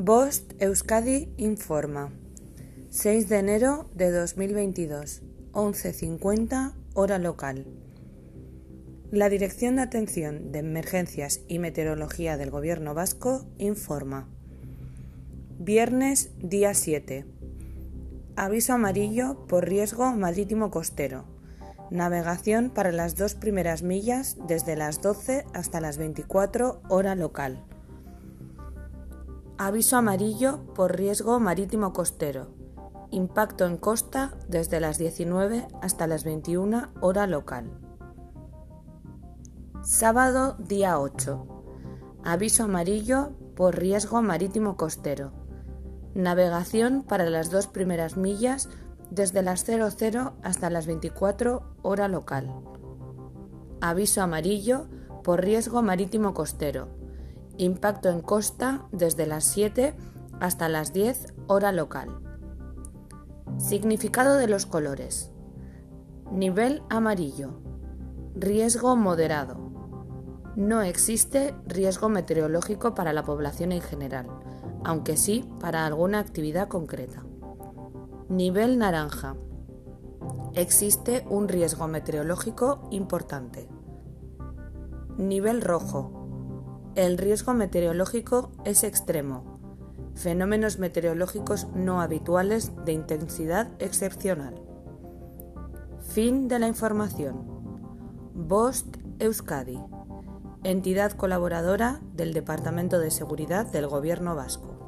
Bost Euskadi informa. 6 de enero de 2022, 11.50 hora local. La Dirección de Atención de Emergencias y Meteorología del Gobierno Vasco informa. Viernes, día 7. Aviso amarillo por riesgo marítimo costero. Navegación para las dos primeras millas desde las 12 hasta las 24 hora local. Aviso amarillo por riesgo marítimo costero. Impacto en costa desde las 19 hasta las 21 hora local. Sábado día 8. Aviso amarillo por riesgo marítimo costero. Navegación para las dos primeras millas desde las 00 hasta las 24 hora local. Aviso amarillo por riesgo marítimo costero Impacto en costa desde las 7 hasta las 10 hora local. Significado de los colores. Nivel amarillo. Riesgo moderado. No existe riesgo meteorológico para la población en general, aunque sí para alguna actividad concreta. Nivel naranja. Existe un riesgo meteorológico importante. Nivel rojo el riesgo meteorológico es extremo. Fenómenos meteorológicos no habituales de intensidad excepcional. Fin de la información. BOST Euskadi, entidad colaboradora del Departamento de Seguridad del Gobierno Vasco.